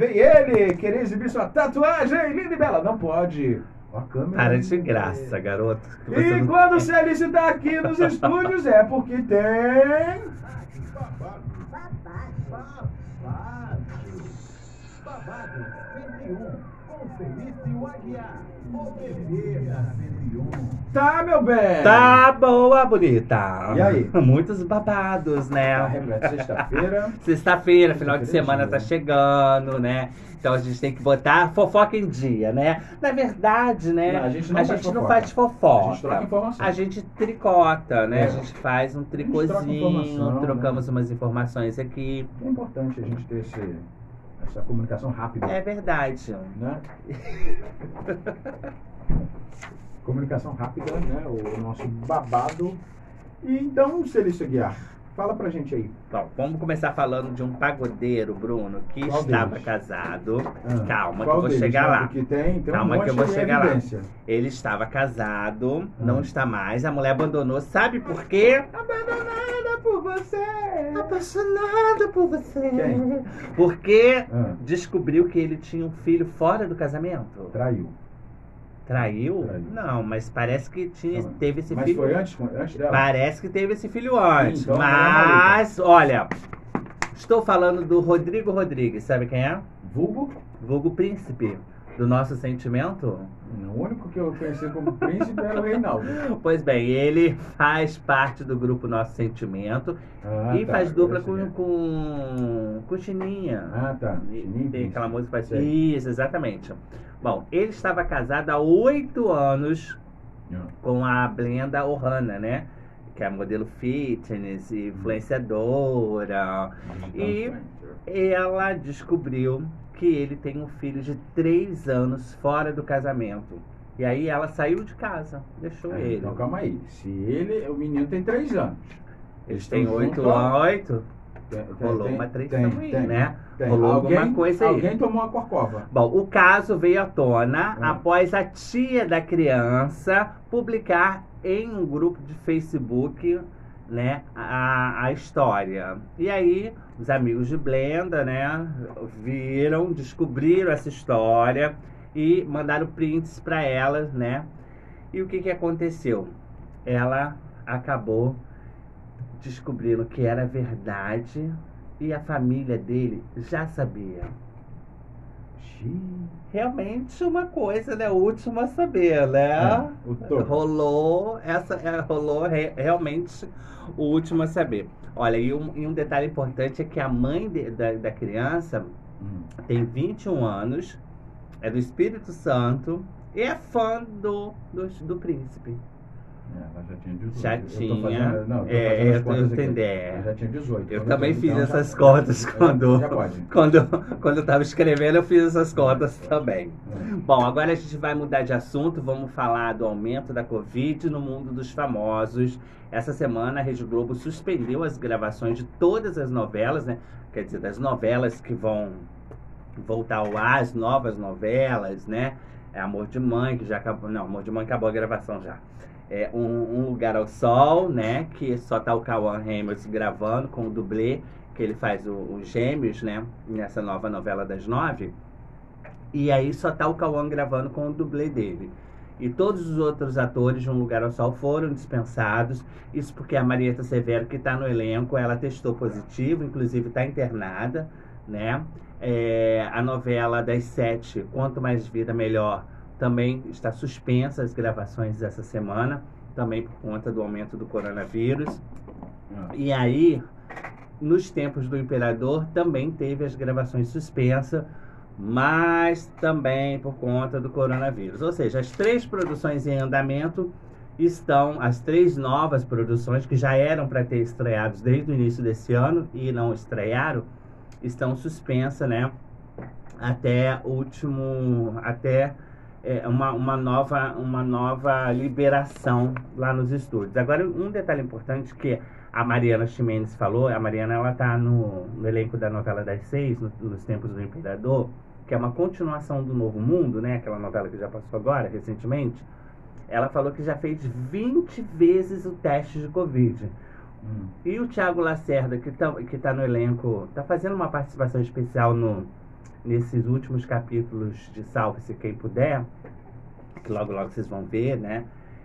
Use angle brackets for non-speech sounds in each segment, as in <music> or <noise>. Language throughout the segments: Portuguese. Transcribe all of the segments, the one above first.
Vem ele querer exibir sua tatuagem linda e bela. Não pode. A câmera. Para de graça, garoto. E quando o Celice está aqui nos estúdios é porque tem. Babado. Babado. Babado. 21. Tá, meu bem. Tá boa, bonita. E aí? <laughs> Muitos babados, né? Tá sexta-feira. <laughs> sexta-feira, final de semana tá chegando, né? Então a gente tem que botar fofoca em dia, né? Na verdade, né? Não, a gente, não, a faz gente não, faz fofoca. A gente troca informação. A gente tricota, né? É. A gente faz um tricôzinho, né? trocamos né? umas informações aqui. É importante a gente ter esse essa comunicação rápida. É verdade. Né? <laughs> comunicação rápida, né? O nosso babado. E então, Celício Guiar, fala pra gente aí. Bom, vamos começar falando de um pagodeiro, Bruno, que Qual estava deles? casado. Ah, Calma, que eu vou deles, chegar lá. Porque tem, tem Calma um que eu vou chegar lá. Ele estava casado, Ah. não está mais. A mulher abandonou. Sabe por quê? Abandonada por você. Apaixonada por você. Quem? Porque Ah, descobriu que ele tinha um filho fora do casamento. traiu. Traiu? Traiu. Não, mas parece que tinha, Não, teve esse Mas filho. foi antes, antes dela? Parece que teve esse filho antes. Então, mas, olha, estou falando do Rodrigo Rodrigues. Sabe quem é? Vulgo? Vulgo Príncipe. Do nosso sentimento? O único que eu conheci como príncipe era o Reinaldo. <laughs> Pois bem, ele faz parte do grupo Nosso Sentimento Ah, e tá, faz dupla agora eu com, com, com Chininha. Ah, tá. Chininho, Tem aquela música faz Sei. Isso, exatamente. Bom, ele estava casado há oito anos Ah, com a Blenda Ohana, né? Que é modelo fitness, influenciadora. então, E ela descobriu que ele tem um filho de três anos fora do casamento. E aí ela saiu de casa, deixou Ah, ele. Então calma aí. Se ele, o menino tem três anos. Eles têm oito anos, oito. Tem- Rolou tem- uma traição tem, aí, né? Rolou alguém, alguma coisa aí. Alguém tomou uma corcova. Bom, o caso veio à tona Ah. após a tia da criança publicar em um grupo de Facebook, né, a, a história. E aí, os amigos de Blenda, né, viram, descobriram essa história e mandaram prints para elas, né? E o que que aconteceu? Ela acabou descobrindo que era verdade e a família dele já sabia. Realmente uma coisa, né? O último a saber, né? Topo. Rolou, essa é, rolou re- realmente o último a saber. Olha, e um, e um detalhe importante é que a mãe de- da, da criança Hum. tem 21 anos, é do Espírito Santo e é fã do, do, do príncipe. É, ela já tinha 18. Já Eu tô tinha. fazendo- não, eu É, eu- eu entendi. Ela já tinha 18. Eu também fiz então, essas já- contas já- quando-. Quando, quando eu estava escrevendo, eu fiz essas contas também. É. Bom, agora a gente vai mudar de assunto, vamos falar do aumento da Covid no mundo dos famosos. Essa semana a Rede Globo suspendeu as gravações de todas as novelas, né? Quer dizer, das novelas que vão voltar ao ar, as novas novelas, né? É Amor de Mãe, que já acabou. Não, Amor de Mãe acabou a gravação já. É um, um Lugar ao Sol, né? Que só tá o Cauã Reynolds gravando com o dublê, que ele faz os gêmeos, né? Nessa nova novela das nove. E aí só tá o Cauã gravando com o dublê dele. E todos os outros atores de Um Lugar ao Sol foram dispensados. Isso porque a Marieta Severo, que está no elenco, ela testou positivo, inclusive está internada, né? É, a novela das sete, Quanto Mais Vida Melhor, também está suspensa as gravações dessa semana, também por conta do aumento do coronavírus. E aí, nos tempos do Imperador, também teve as gravações suspensas, mas também por conta do coronavírus. Ou seja, as três produções em andamento estão, as três novas produções que já eram para ter estreados desde o início desse ano e não estrearam, estão suspensas, né? Até último, até é, uma, uma, nova, uma nova liberação lá nos estúdios. Agora, um detalhe importante que a Mariana Ximenes falou, a Mariana ela tá no, no elenco da novela das seis, no- nos tempos do Imperador, que é uma continuação do Novo Mundo, né? Aquela novela que já passou agora, recentemente. Ela falou que já fez 20 vezes o teste de Covid. hum. E o Thiago Lacerda, que tá, que tá no elenco, tá fazendo uma participação especial no, nesses últimos capítulos de Salve-se Quem Puder, que logo logo vocês vão ver, né?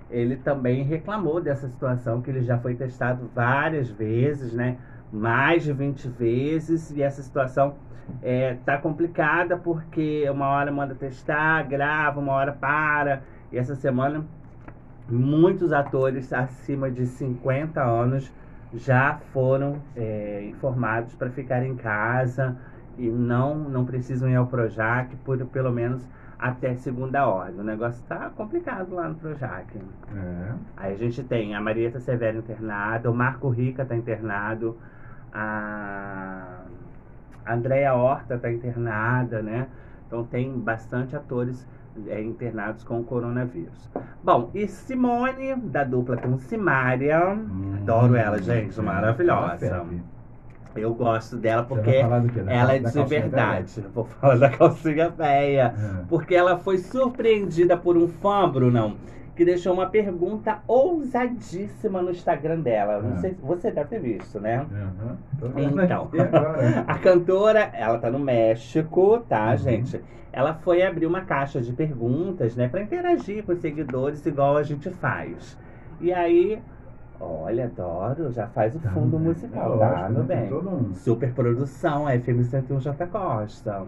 Ele também reclamou dessa situação, que ele já foi testado várias vezes, né? Mais de 20 vezes, e essa situação é, tá complicada porque uma hora manda testar, grava, uma hora para. E essa semana, muitos atores acima de 50 anos já foram é, informados para ficar em casa e não, não precisam ir ao Projac por pelo menos até segunda ordem. O negócio está complicado lá no Projac. É. Aí a gente tem a Marieta Severo internada, o Marco Rica está internado, a Andréia Horta está internada, né? Então tem bastante atores é, internados com o coronavírus. Bom, e Simone, da dupla com Simária, Hum. adoro ela, gente, maravilhosa. Eu gosto dela porque ela é de verdade. Vou falar da calcinha velha. É. Porque ela foi surpreendida por um fã, Brunão, que deixou uma pergunta ousadíssima no Instagram dela. Não É. sei se você deve ter visto, né? Vendo Então, <laughs> a cantora, ela tá no México, tá, Uhum. gente? Ela foi abrir uma caixa de perguntas, né, Pra interagir com os seguidores, igual a gente faz. E aí, olha, adoro, já faz o Tá, fundo né? musical, É tá, lógico, meu né? Bem? um- Super produção, FM 101 J Costa.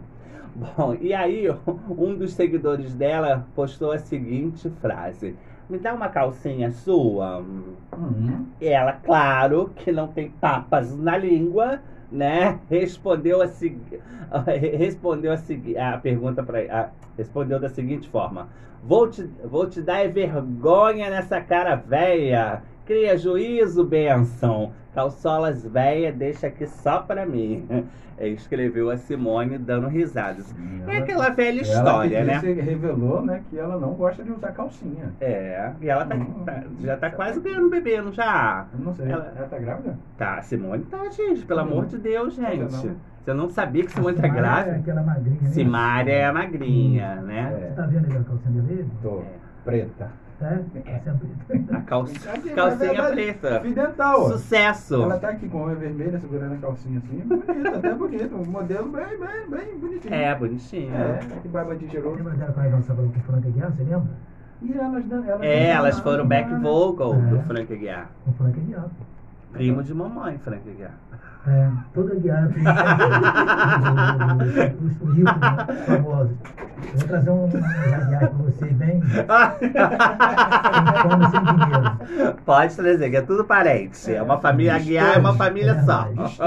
Bom, e aí <laughs> um dos seguidores dela postou a seguinte frase: Me dá uma calcinha sua? Uhum. E ela, claro, que não tem papas na língua, né? Respondeu a, segui- <laughs> respondeu a, segui- a pergunta para respondeu da seguinte forma: Vou te, vou te dar é vergonha nessa cara véia. Cria juízo, benção. Calçolas véia, deixa aqui só pra mim. <laughs> Escreveu a Simone dando risadas. É ela- aquela velha ela história, né? disse- revelou, né, que ela não gosta de usar calcinha. É, e ela tá, Hum. tá- já tá quase ganhando bebê, não já? Eu não sei. Ela- Ela, tá grávida? Tá, Simone tá, gente, pelo Não. amor de Deus, gente. Não. Você não sabia que Simone tá Simária É grávida? aquela magrinha, né? Simária é a magrinha, né? Você tá vendo aí a calcinha dele? Tô. Preta. É? Calcinha preta. A Aqui, calcinha é verdade. preta. Fio dental. Sucesso! Ela tá aqui com a vermelha segurando a calcinha assim. Bonita, até bonito. Um modelo bem, bem, bem bonitinho. É, bonitinha. É, que barbadinho cheiroso. Lembra dela quando ela dançava com o Frank Aguiar, você lembra? E elas, elas É, elas foram back né? vocal É. do Frank Aguiar. O Frank Aguiar. Primo de mamãe, Frank Aguiar. É, toda Aguiar. Os os ricos né, famosos. Eu vou trazer um, um Aguiar você bem. <laughs> Sem dinheiro. Pode trazer, que é tudo parente. É uma família Aguiar, é uma família só. Distante.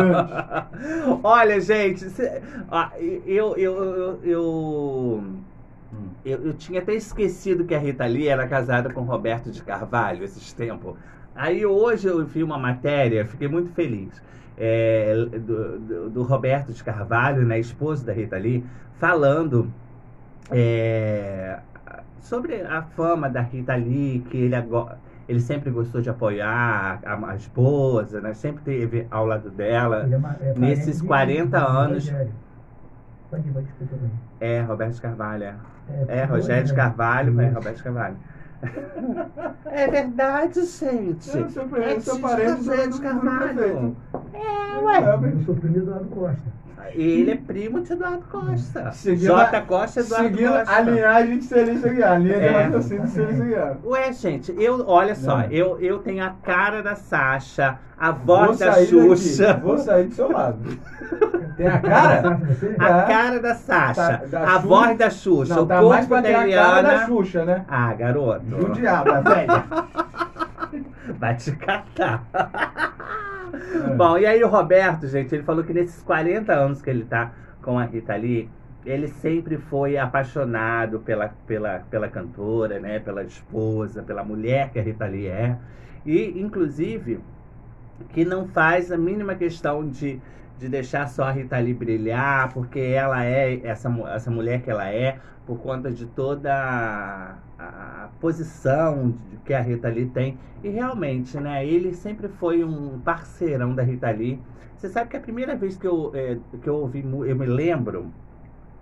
<laughs> Olha, gente, cê- ó, eu, eu, eu, eu, Hum. eu, eu tinha até esquecido que a Rita Lee era casada com Roberto de Carvalho esses tempos. Aí hoje eu vi uma matéria, fiquei muito feliz, é, do, do, do Roberto de Carvalho, né, esposo da Rita Lee, falando é, sobre a fama da Rita Lee, que ele agora. Ele sempre gostou de apoiar a, a esposa, né? Sempre teve ao lado dela. É ma- é Nesses parente de- 40 de anos- Rogério. Pode ir, pode bem. É, Roberto de Carvalho, é. É, É, Rogério de né? Carvalho, é. Roberto de Carvalho. É verdade, gente. Eu sou, É eu sou de parente do, Carvalho. É, É, ué. Eu sou primo do Eduardo Costa. Ele é primo de Eduardo Costa. Seguindo J. a- Costa, Eduardo Seguindo Costa. a linhagem de Celício Aguiar. A linha de É. raciocínio de Celício Aguiar. Ué, gente, eu, olha só, Não. eu, eu tenho a cara da Sasha, a Vou voz da Xuxa, daqui, Vou sair do seu lado. <laughs> Tem a cara? Você? a Tá. cara da Sasha, Tá, da a Xuxa. voz da Xuxa, Não, o tá mais corpo pra da ter a cara da. Xuxa, né? Ah, garoto. Judiada, velha. <laughs> Vai te catar. É. Bom, e aí o Roberto, gente, ele falou que nesses 40 anos que ele tá com a Rita Lee, ele sempre foi apaixonado pela, pela, pela cantora, né? Pela esposa, pela mulher que a Rita Lee é. E, inclusive, que não faz a mínima questão de, de deixar só a Rita Lee brilhar, porque ela é essa, essa mulher que ela é, por conta de toda a, a posição que a Rita Lee tem. E realmente, né, ele sempre foi um parceirão da Rita Lee. Você sabe que a primeira vez que eu, eh, que eu ouvi, eu me lembro,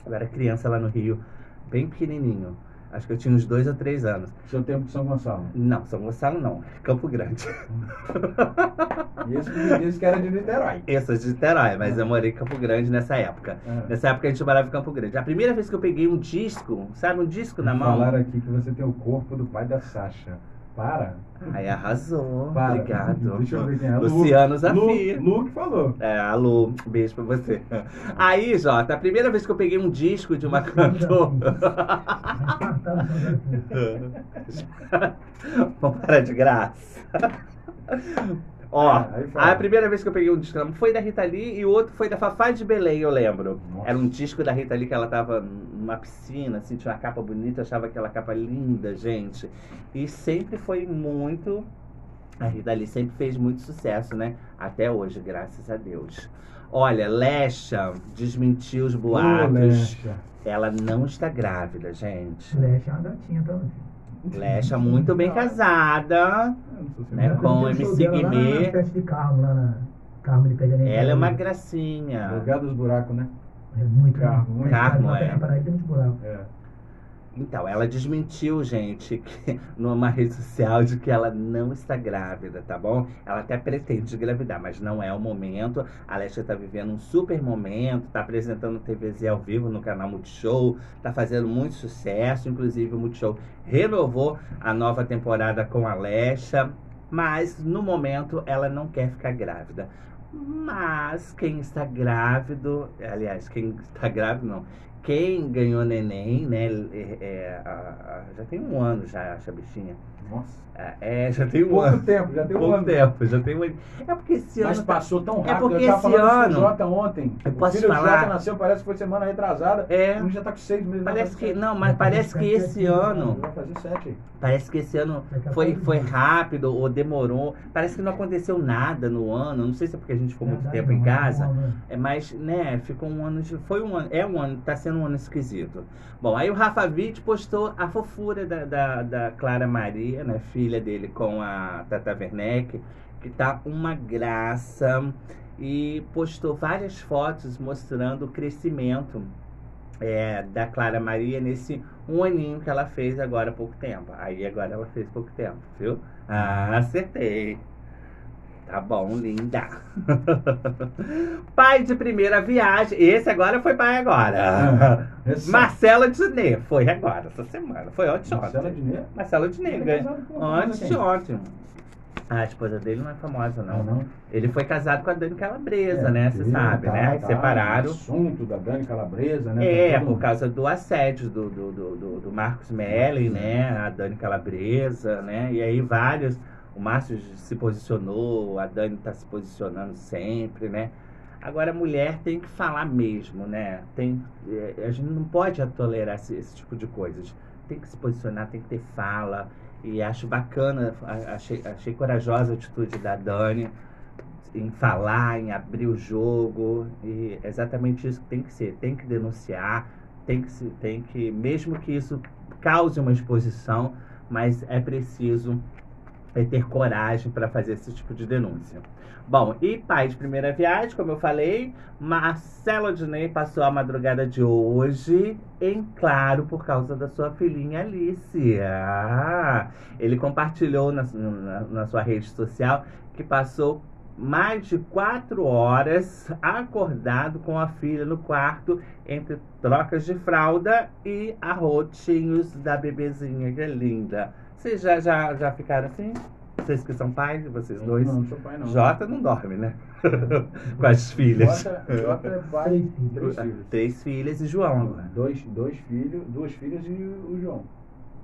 eu era criança lá no Rio, bem pequenininho. Acho que eu tinha uns dois ou três anos. Seu tempo de São Gonçalo. Não, São Gonçalo não. Campo Grande. E esse que me disse que era de Niterói. Eu sou de Niterói, mas eu morei em Campo Grande nessa época. É. Nessa época a gente morava em Campo Grande. A primeira vez que eu peguei um disco, sabe, um disco na mão. Falaram aqui que você tem o corpo do pai da Sasha. Para. Aí arrasou. Para. Obrigado. Deixa eu ver quem é. Lu- Luciano Zafir. Lu, Lu que falou. É, alô, beijo pra você. Aí, Jota, a primeira vez que eu peguei um disco de uma cantora. <laughs> Vamos parar de graça. Ó, Ah, a primeira vez que eu peguei um disco foi da Rita Lee e o outro foi da Fafá de Belém, eu lembro. Nossa. Era um disco da Rita Lee que ela tava numa piscina, assim, tinha uma capa bonita, achava aquela capa linda, gente. E sempre foi muito. A Rita Lee sempre fez muito sucesso, né? Até hoje, graças a Deus. Olha, Lesha desmentiu os boatos. Ela não está grávida, gente. Leche é uma gatinha também. Lesha muito bem casada. Né, com Eu MC Guimê. Ela é uma gracinha. Lugar dos buracos, né? É muito Carmo, muito. Carmo, é. na Paraíba tem muito buraco. É. Então, ela desmentiu, gente, que, <laughs> numa rede social de que ela não está grávida, tá bom? Ela até pretende engravidar, mas não é o momento. A Alexia tá vivendo um super momento, tá apresentando TVZ ao vivo no canal Multishow, tá fazendo muito sucesso. Inclusive, o Multishow renovou a nova temporada com a Alexia, mas no momento ela não quer ficar grávida. Mas quem está grávido, aliás, quem está grávido não, quem ganhou neném, né? É, é, a- a- já tem um ano já, essa bichinha. Nossa. É, já tem um Pouco ano. tempo, já tem um Pouco ano. tempo, já tem um ano. É porque esse Mas ano. tá- passou tão rápido. É porque eu esse ano- com o Jota ontem. Eu o posso filho do falar? Jota nasceu, parece que foi semana retrasada. É. Ele já tá com seis meses. vai Parece que. sete. Não, mas parece que esse ano. Vai fazer sete. Parece que esse ano foi, foi rápido ou demorou. Parece que não aconteceu nada no ano. Não sei se é porque a gente ficou muito tempo em casa. não. É, mas, né, ficou um ano de. Foi um ano. É um ano, tá sendo um ano esquisito. Bom, aí o Rafa Witt postou a fofura da, da, da Clara Maria, né, filha dele, com a Tata Werneck, que tá uma graça. E postou várias fotos mostrando o crescimento é, da Clara Maria nesse um aninho que ela fez agora há pouco tempo. Aí agora ela fez pouco tempo, viu? Ah, acertei. Tá bom, linda. <laughs> pai de primeira viagem. Esse agora foi pai agora. <laughs> Esse- Marcelo Diné. Foi agora, essa semana. Foi ontem Marcela. Diné? Marcelo Diné. É quem? ontem. A esposa dele não é famosa, não. Ele foi casado com a Dani Calabresa, É, né? Você sabe, tá- né? tá Separaram. no assunto da Dani Calabresa, né? É, Tá por causa do assédio do, do, do, do- do Marcos Melli, né? A Dani Calabresa, né? E aí vários. O Márcio se posicionou, a Dani tá se posicionando sempre, né? Agora a mulher tem que falar mesmo, né? Tem, é, a gente não pode tolerar esse, esse tipo de coisas. Tem que se posicionar, tem que ter fala. E acho bacana, achei, achei corajosa a atitude da Dani em falar, em abrir o jogo. E é exatamente isso que tem que ser. Tem que denunciar, tem que, tem que mesmo que isso cause uma exposição, mas é preciso é ter coragem para fazer esse tipo de denúncia. Bom, e pai de primeira viagem, como eu falei, Marcelo Dinei passou a madrugada de hoje em claro por causa da sua filhinha Alice. Ah, ele compartilhou na, na, na sua rede social que passou mais de quatro horas acordado com a filha no quarto entre trocas de fralda e arrotinhos da bebezinha, que é linda. Vocês já, já, já ficaram assim? Vocês que são pais, vocês dois? Não, não sou pai, não. Jota não dorme, né? <laughs> com as filhas. Jota, Jota é pai Três de filhos. três filhos. Três filhas e João agora. Dois, dois filhos, duas filhas e o João.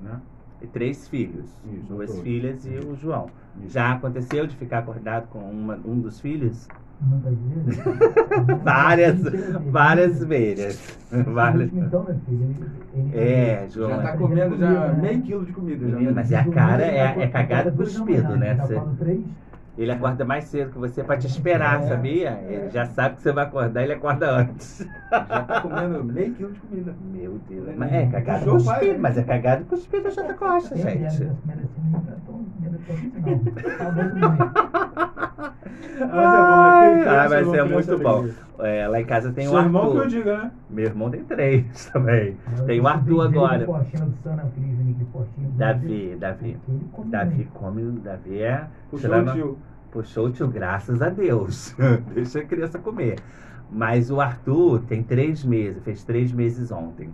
Né? E três filhos. Isso, duas todos. filhas e o João. Isso. Já aconteceu de ficar acordado com uma, um dos filhos? Muitas vezes. <laughs> Várias, dele. várias vezes. Várias. Então, meu filho, ele, ele É, João. Já é- tá comendo já né? meio quilo de comida. Já, né? mas é a cara, é, é cagada cuspido, né? Tá Você- três? Ele acorda mais cedo que você pra te esperar, É. sabia? Ele já sabe que você vai acordar, ele acorda antes. Já tá comendo meio quilo de comida. Meu Deus. Mas é cagado pai, cuspido, né? mas é cagado cuspido já tá costa, Ele é gente. <laughs> é. Mas é bom, né? Ai, vai bom, ser muito bom. É, lá em casa tem Seu o irmão que eu Arthur. diga, né? Meu irmão tem três <laughs> também. Tem o Eu Arthur agora. Portinho. Davi, Davi. Davi come, Davi é. Puxou o tio. Puxou o tio, graças a Deus. <laughs> Deixa a criança comer. Mas o Arthur tem três meses, fez três meses ontem.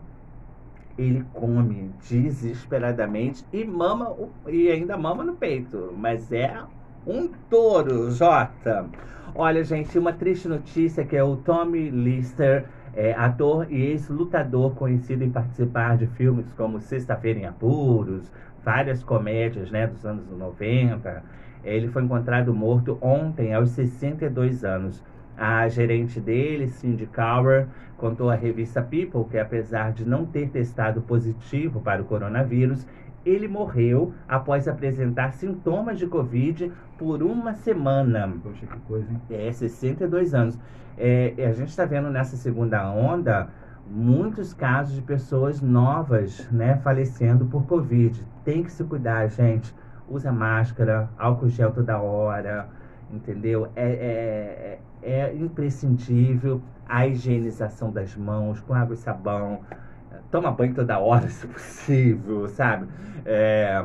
Ele come desesperadamente e mama e ainda mama no peito. Mas é um touro, Jota. Olha, gente, uma triste notícia que é o Tommy Lister, é, ator e ex-lutador conhecido em participar de filmes como Sexta-feira em Apuros, várias comédias né, dos anos 90. Ele foi encontrado morto ontem, aos 62 anos. A gerente dele, Cindy Cower, contou à revista People que, apesar de não ter testado positivo para o coronavírus, ele morreu após apresentar sintomas de Covid por uma semana. Poxa, que coisa, hein? É, 62 anos. É, a gente está vendo nessa segunda onda muitos casos de pessoas novas, né, falecendo por Covid. Tem que se cuidar, gente. Usa máscara, álcool gel toda hora, entendeu? É, é, é imprescindível a higienização das mãos com água e sabão. Toma banho toda hora, <laughs> se possível, sabe? É,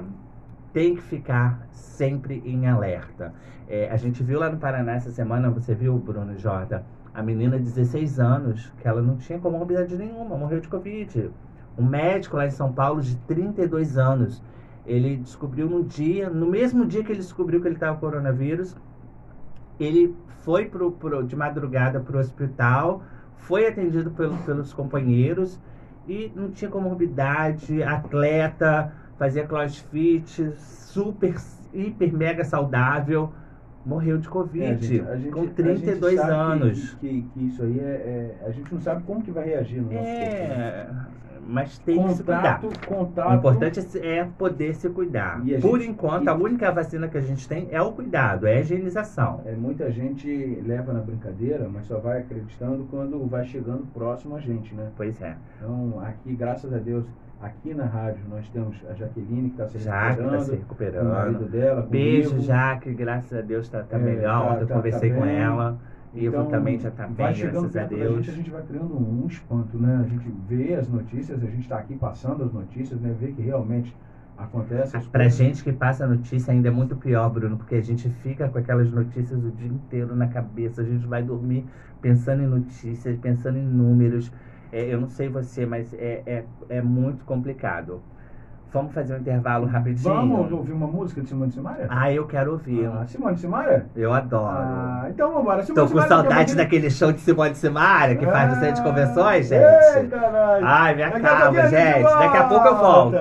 tem que ficar sempre em alerta. É, a gente viu lá no Paraná essa semana, você viu, Bruno Jordan, a menina de 16 anos, que ela não tinha comorbidade nenhuma, morreu de Covid. Um médico lá em São Paulo de 32 anos, ele descobriu no dia, no mesmo dia que ele descobriu que ele estava com coronavírus, ele foi pro, pro, de madrugada para o hospital, foi atendido pelo, pelos companheiros e não tinha comorbidade, atleta, fazia crossfit, super, hiper, mega saudável, morreu de Covid, É, gente- gente- com a gente 32 sabe que- anos. Que, que isso aí é, é- A gente não sabe como que vai reagir no nosso corpo. né? É, mas tem que se cuidar. Contato, contato. O importante é poder se cuidar. Por gente- enquanto, e- a única vacina que a gente tem é o cuidado, é a higienização. É, muita gente leva na brincadeira, mas só vai acreditando quando vai chegando próximo a gente, né? Pois é. Então, aqui, graças a Deus, aqui na rádio, nós temos a Jaqueline, que está se Jaque tá se recuperando, o marido recuperando. dela, Beijo, comigo. Jaque, graças a Deus tá, tá É, melhor. tá- eu tá- conversei tá com bem. ela. Ivo Então, também já tá vai bem, graças a Deus. gente, a gente vai criando um espanto, né? A gente vê as notícias, a gente está aqui passando as notícias, né? Vê que realmente acontece coisas. gente que passa a notícia ainda é muito pior, Bruno, porque a gente fica com aquelas notícias o dia inteiro na cabeça. A gente vai dormir pensando em notícias, pensando em números. É, eu não sei você, mas é, é, é muito complicado. Vamos fazer um intervalo rapidinho? Vamos ouvir uma música de Simone Simaria? Ah, eu quero ouvir. Ah, Simone Simaria? Eu adoro. Ah, então vamos embora. Tô com Simaria, saudade é daquele show de Simone Simaria que faz no centro de convenções, gente. caralho. Ai, me Daqui a acalma, pouquinho a gente. Daqui a pouco eu volto.